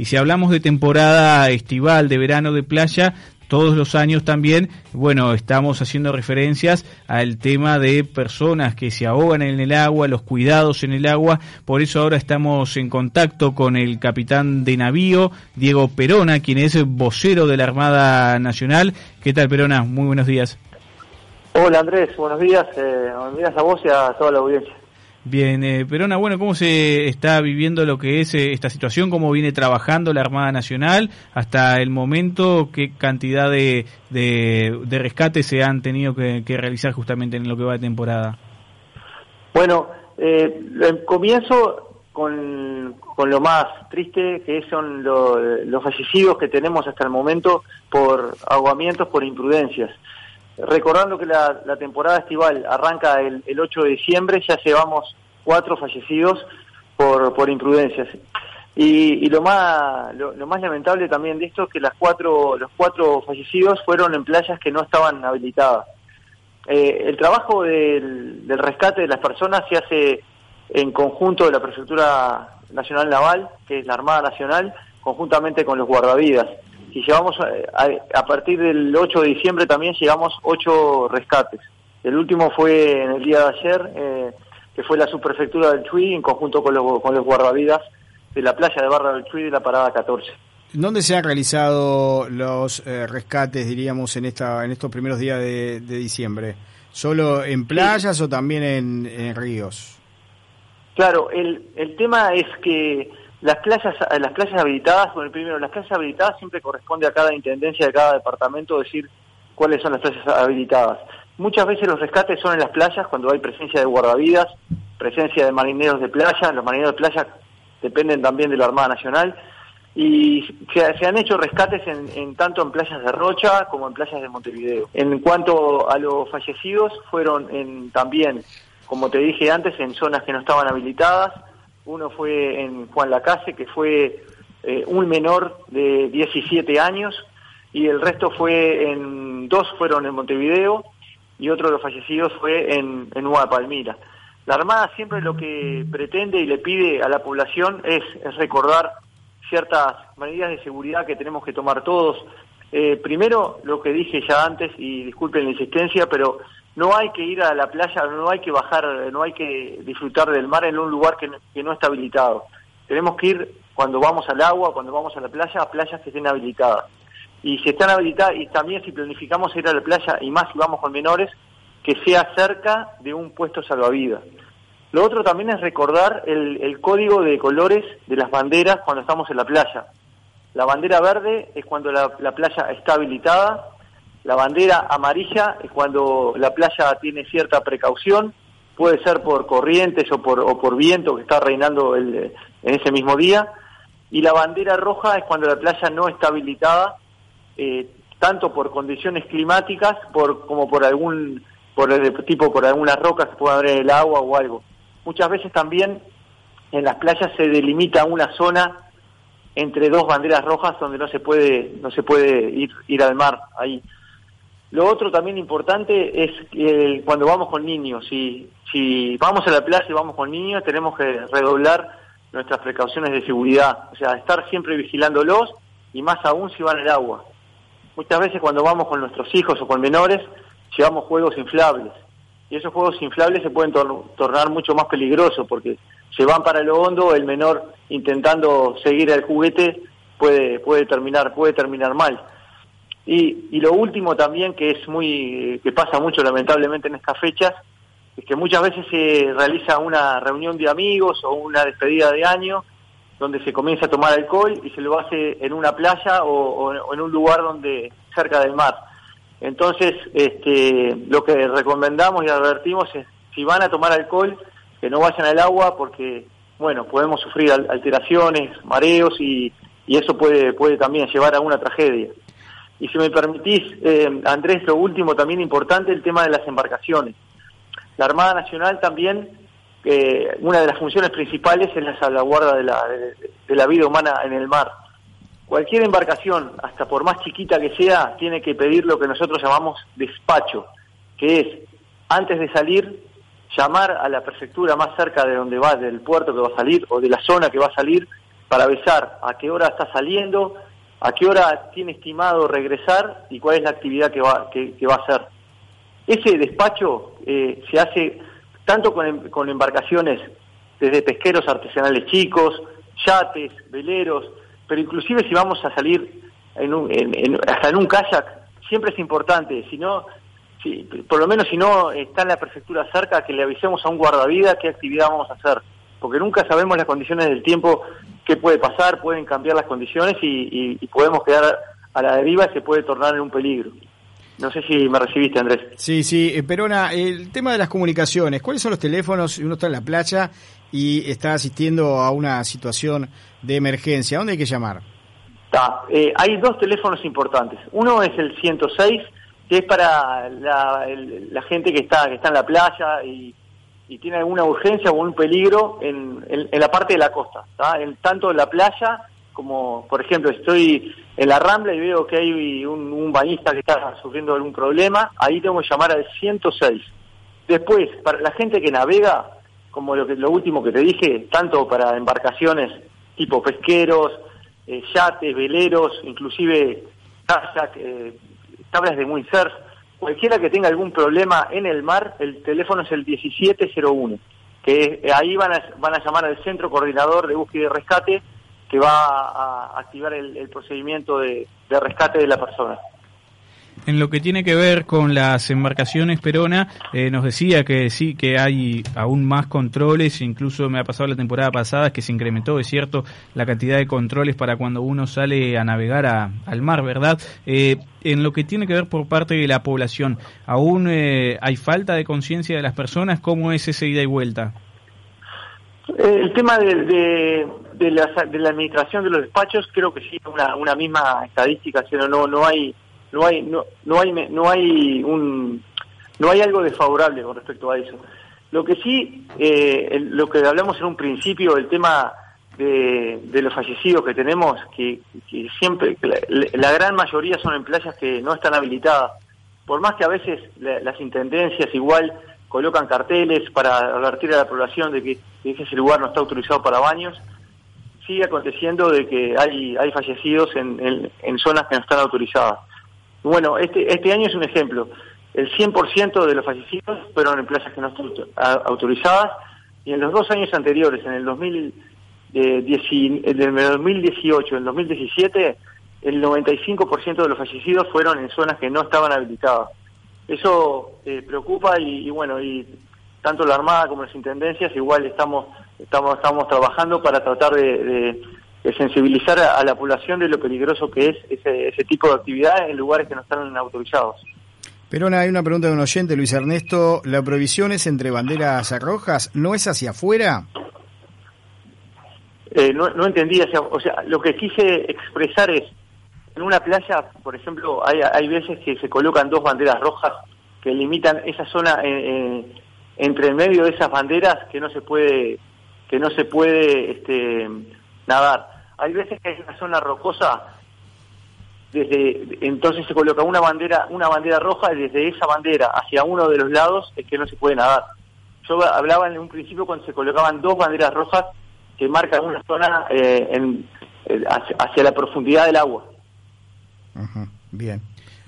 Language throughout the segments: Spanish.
Y si hablamos de temporada estival, de verano, de playa, todos los años también, bueno, estamos haciendo referencias al tema de personas que se ahogan en el agua, los cuidados en el agua, por eso ahora estamos en contacto con el capitán de navío, Diego Perona, quien es vocero de la Armada Nacional. ¿Qué tal, Perona? Muy buenos días. Hola Andrés, buenos días, eh, a vos y a toda la audiencia. Bien, eh, Perona, bueno, ¿cómo se está viviendo lo que es eh, esta situación? ¿Cómo viene trabajando la Armada Nacional hasta el momento? ¿Qué cantidad de, de, rescates se han tenido que, realizar justamente en lo que va de temporada? Bueno, eh, comienzo con, con, lo más triste, que son los fallecidos que tenemos hasta el momento por ahogamientos, por imprudencias recordando que la, temporada estival arranca el, 8 de diciembre, ya llevamos cuatro fallecidos por, por imprudencias. Y, lo más lo, más lamentable también de esto es que las cuatro los cuatro fallecidos fueron en playas que no estaban habilitadas. Eh, el trabajo del, del rescate de las personas se hace en conjunto de la Prefectura Nacional Naval, que es la Armada Nacional, conjuntamente con los guardavidas y llevamos eh, a, partir del 8 de diciembre también llegamos ocho rescates. El último fue en el día de ayer, eh, que fue la subprefectura del Chuy en conjunto con los, con los guardavidas de la playa de Barra del Chuy de la parada 14. ¿Dónde se han realizado los eh, rescates, diríamos, en esta en estos primeros días de, diciembre? ¿Solo en playas o también en, en ríos? Claro, el, el tema es que las playas, las playas habilitadas, bueno, primero, las playas habilitadas siempre corresponde a cada intendencia de cada departamento decir cuáles son las playas habilitadas. Muchas veces los rescates son en las playas cuando hay presencia de guardavidas, presencia de marineros de playa, los marineros de playa dependen también de la Armada Nacional, y se, han hecho rescates en, tanto en playas de Rocha como en playas de Montevideo. En cuanto a los fallecidos, fueron en, también, como te dije antes, en zonas que no estaban habilitadas, uno fue en Juan Lacase, que fue eh, un menor de 17 años, y el resto fue en, dos fueron en Montevideo, y otro de los fallecidos fue en, en Nueva Palmira. La Armada siempre lo que pretende y le pide a la población es, recordar ciertas medidas de seguridad que tenemos que tomar todos. Eh, primero, lo que dije ya antes, y disculpen la insistencia, pero no hay que ir a la playa, no hay que bajar, no hay que disfrutar del mar en un lugar que, no está habilitado. Tenemos que ir cuando vamos al agua, cuando vamos a la playa, a playas que estén habilitadas. Y si están habilitadas, y también si planificamos ir a la playa, y más si vamos con menores, que sea cerca de un puesto salvavidas. Lo otro también es recordar el código de colores de las banderas cuando estamos en la playa. La bandera verde es cuando la, playa está habilitada, la bandera amarilla es cuando la playa tiene cierta precaución, puede ser por corrientes o por, o por viento que está reinando el, en ese mismo día, y la bandera roja es cuando la playa no está habilitada, eh, tanto por condiciones climáticas por, como por algún por el tipo por algunas rocas que puedan haber el agua o algo. Muchas veces también en las playas se delimita una zona entre dos banderas rojas donde no se puede no se puede ir ir al mar ahí lo otro también importante es que cuando vamos con niños si vamos a la playa y vamos con niños tenemos que redoblar nuestras precauciones de seguridad o sea estar siempre vigilándolos y más aún si van al agua muchas veces cuando vamos con nuestros hijos o con menores llevamos juegos inflables y esos juegos inflables se pueden tornar mucho más peligrosos porque se van para lo hondo, el menor intentando seguir el juguete puede, puede terminar, puede terminar mal. Y, y lo último también que es muy, que pasa mucho lamentablemente en estas fechas, es que muchas veces se realiza una reunión de amigos o una despedida de año donde se comienza a tomar alcohol y se lo hace en una playa o, o en un lugar donde cerca del mar. Entonces, este, lo que recomendamos y advertimos es si van a tomar alcohol, que no vayan al agua porque, bueno, podemos sufrir alteraciones, mareos y, y eso puede, puede también llevar a una tragedia. Y si me permitís, eh, Andrés, lo último también importante, el tema de las embarcaciones. La Armada Nacional también, eh, una de las funciones principales es la salvaguarda de la, de la vida humana en el mar. Cualquier embarcación, hasta por más chiquita que sea, tiene que pedir lo que nosotros llamamos despacho, que es, antes de salir, llamar a la prefectura más cerca de donde va, del puerto que va a salir o de la zona que va a salir, para avisar a qué hora está saliendo, a qué hora tiene estimado regresar y cuál es la actividad que va, que, va a hacer. Ese despacho eh, se hace tanto con, em, con embarcaciones desde pesqueros artesanales chicos, yates, veleros, pero inclusive si vamos a salir en un, hasta en un kayak, siempre es importante, si no, si, por lo menos si no está en la prefectura cerca, que le avisemos a un guardavida qué actividad vamos a hacer, porque nunca sabemos las condiciones del tiempo, qué puede pasar, pueden cambiar las condiciones y, y podemos quedar a la deriva y se puede tornar en un peligro. No sé si me recibiste, Andrés. Sí, sí, eh, Perona, el tema de las comunicaciones, ¿cuáles son los teléfonos si uno está en la playa y está asistiendo a una situación de emergencia? ¿Dónde hay que llamar? Eh, hay dos teléfonos importantes. Uno es el 106, que es para la, gente que está, que está en la playa y, tiene alguna urgencia o un peligro en, la parte de la costa, en, tanto en la playa como, por ejemplo, estoy en la Rambla y veo que hay un, un bañista que está sufriendo algún problema, ahí tengo que llamar al 106. Después, para la gente que navega, como lo, que, lo último que te dije, tanto para embarcaciones tipo pesqueros, eh, yates, veleros, inclusive kayak, eh, tablas de windsurf, cualquiera que tenga algún problema en el mar, el teléfono es el 1701, que eh, ahí van a, van a llamar al centro coordinador de búsqueda y rescate que va a activar el, procedimiento de rescate de la persona. En lo que tiene que ver con las embarcaciones Perona, eh, nos decía que sí, que hay aún más controles, incluso me ha pasado la temporada pasada que se incrementó, es cierto, la cantidad de controles para cuando uno sale a navegar al mar, ¿verdad? Eh, en lo que tiene que ver por parte de la población, ¿aún eh, hay falta de conciencia de las personas? ¿Cómo es esa ida y vuelta? El tema de, de, la, de la administración de los despachos creo que sí, una, una misma estadística, sino no, no hay no hay no, no hay no hay un no hay algo desfavorable con respecto a eso. Lo que sí eh, lo que hablamos en un principio el tema de, de los fallecidos que tenemos que, siempre la, gran mayoría son en playas que no están habilitadas. Por más que a veces las intendencias igual colocan carteles para advertir a la población de que, ese lugar no está autorizado para baños sigue aconteciendo de que hay hay fallecidos en, en zonas que no están autorizadas bueno, este, este año es un ejemplo. El 100% de los fallecidos fueron en playas que no están autorizadas y en los dos años anteriores, en el, 2000, eh, en el 2018 y el 2017, el 95% de los fallecidos fueron en zonas que no estaban habilitadas. Eso eh, preocupa y, bueno, y tanto la Armada como las Intendencias igual estamos, estamos, estamos trabajando para tratar de sensibilizar a, la población de lo peligroso que es ese, ese tipo de actividad en lugares que no están autorizados. Pero hay una pregunta de un oyente, Luis Ernesto. ¿La prohibición es entre banderas rojas? ¿No es hacia afuera? Eh, no, no entendí. O sea, lo que quise expresar es, en una playa, por ejemplo, hay, hay veces que se colocan dos banderas rojas que limitan esa zona eh, eh, entre medio de esas banderas que no se puede que no se puede este, nadar. Hay veces que hay una zona rocosa, desde entonces se coloca una bandera, una bandera roja y desde esa bandera hacia uno de los lados es que no se puede nadar. Yo hablaba en un principio cuando se colocaban dos banderas rojas que marcan una zona eh, en, eh, hacia, la profundidad del agua. Bien.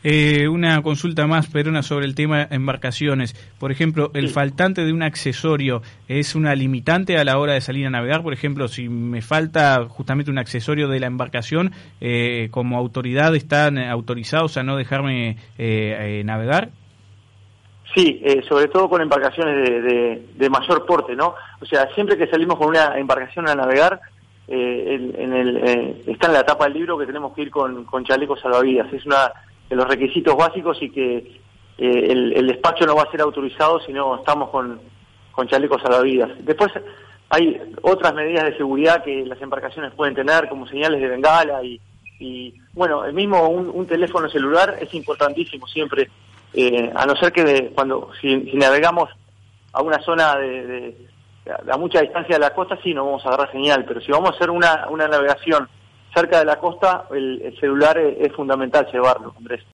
Eh, una consulta más, Perona, sobre el tema embarcaciones. Por ejemplo, ¿el faltante de un accesorio es una limitante a la hora de salir a navegar? Por ejemplo, si me falta justamente un accesorio de la embarcación, eh, ¿como autoridad están autorizados a no dejarme eh, navegar? Sí, sobre todo con embarcaciones de, mayor porte, ¿no? O sea, siempre que salimos con una embarcación a navegar, en el, está en la tapa del libro que tenemos que ir con, con chalecos salvavidas. Es una de los requisitos básicos y que eh, el, despacho no va a ser autorizado si no estamos con, con chalecos salvavidas. Después hay otras medidas de seguridad que las embarcaciones pueden tener, como señales de bengala y, y bueno, el mismo un, teléfono celular es importantísimo siempre, eh, a no ser que cuando si, navegamos a una zona de, a mucha distancia de la costa, sí, no vamos a agarrar señal, pero si vamos a hacer una, una navegación cerca de la costa, el, celular es, es fundamental llevarlo, Andrés.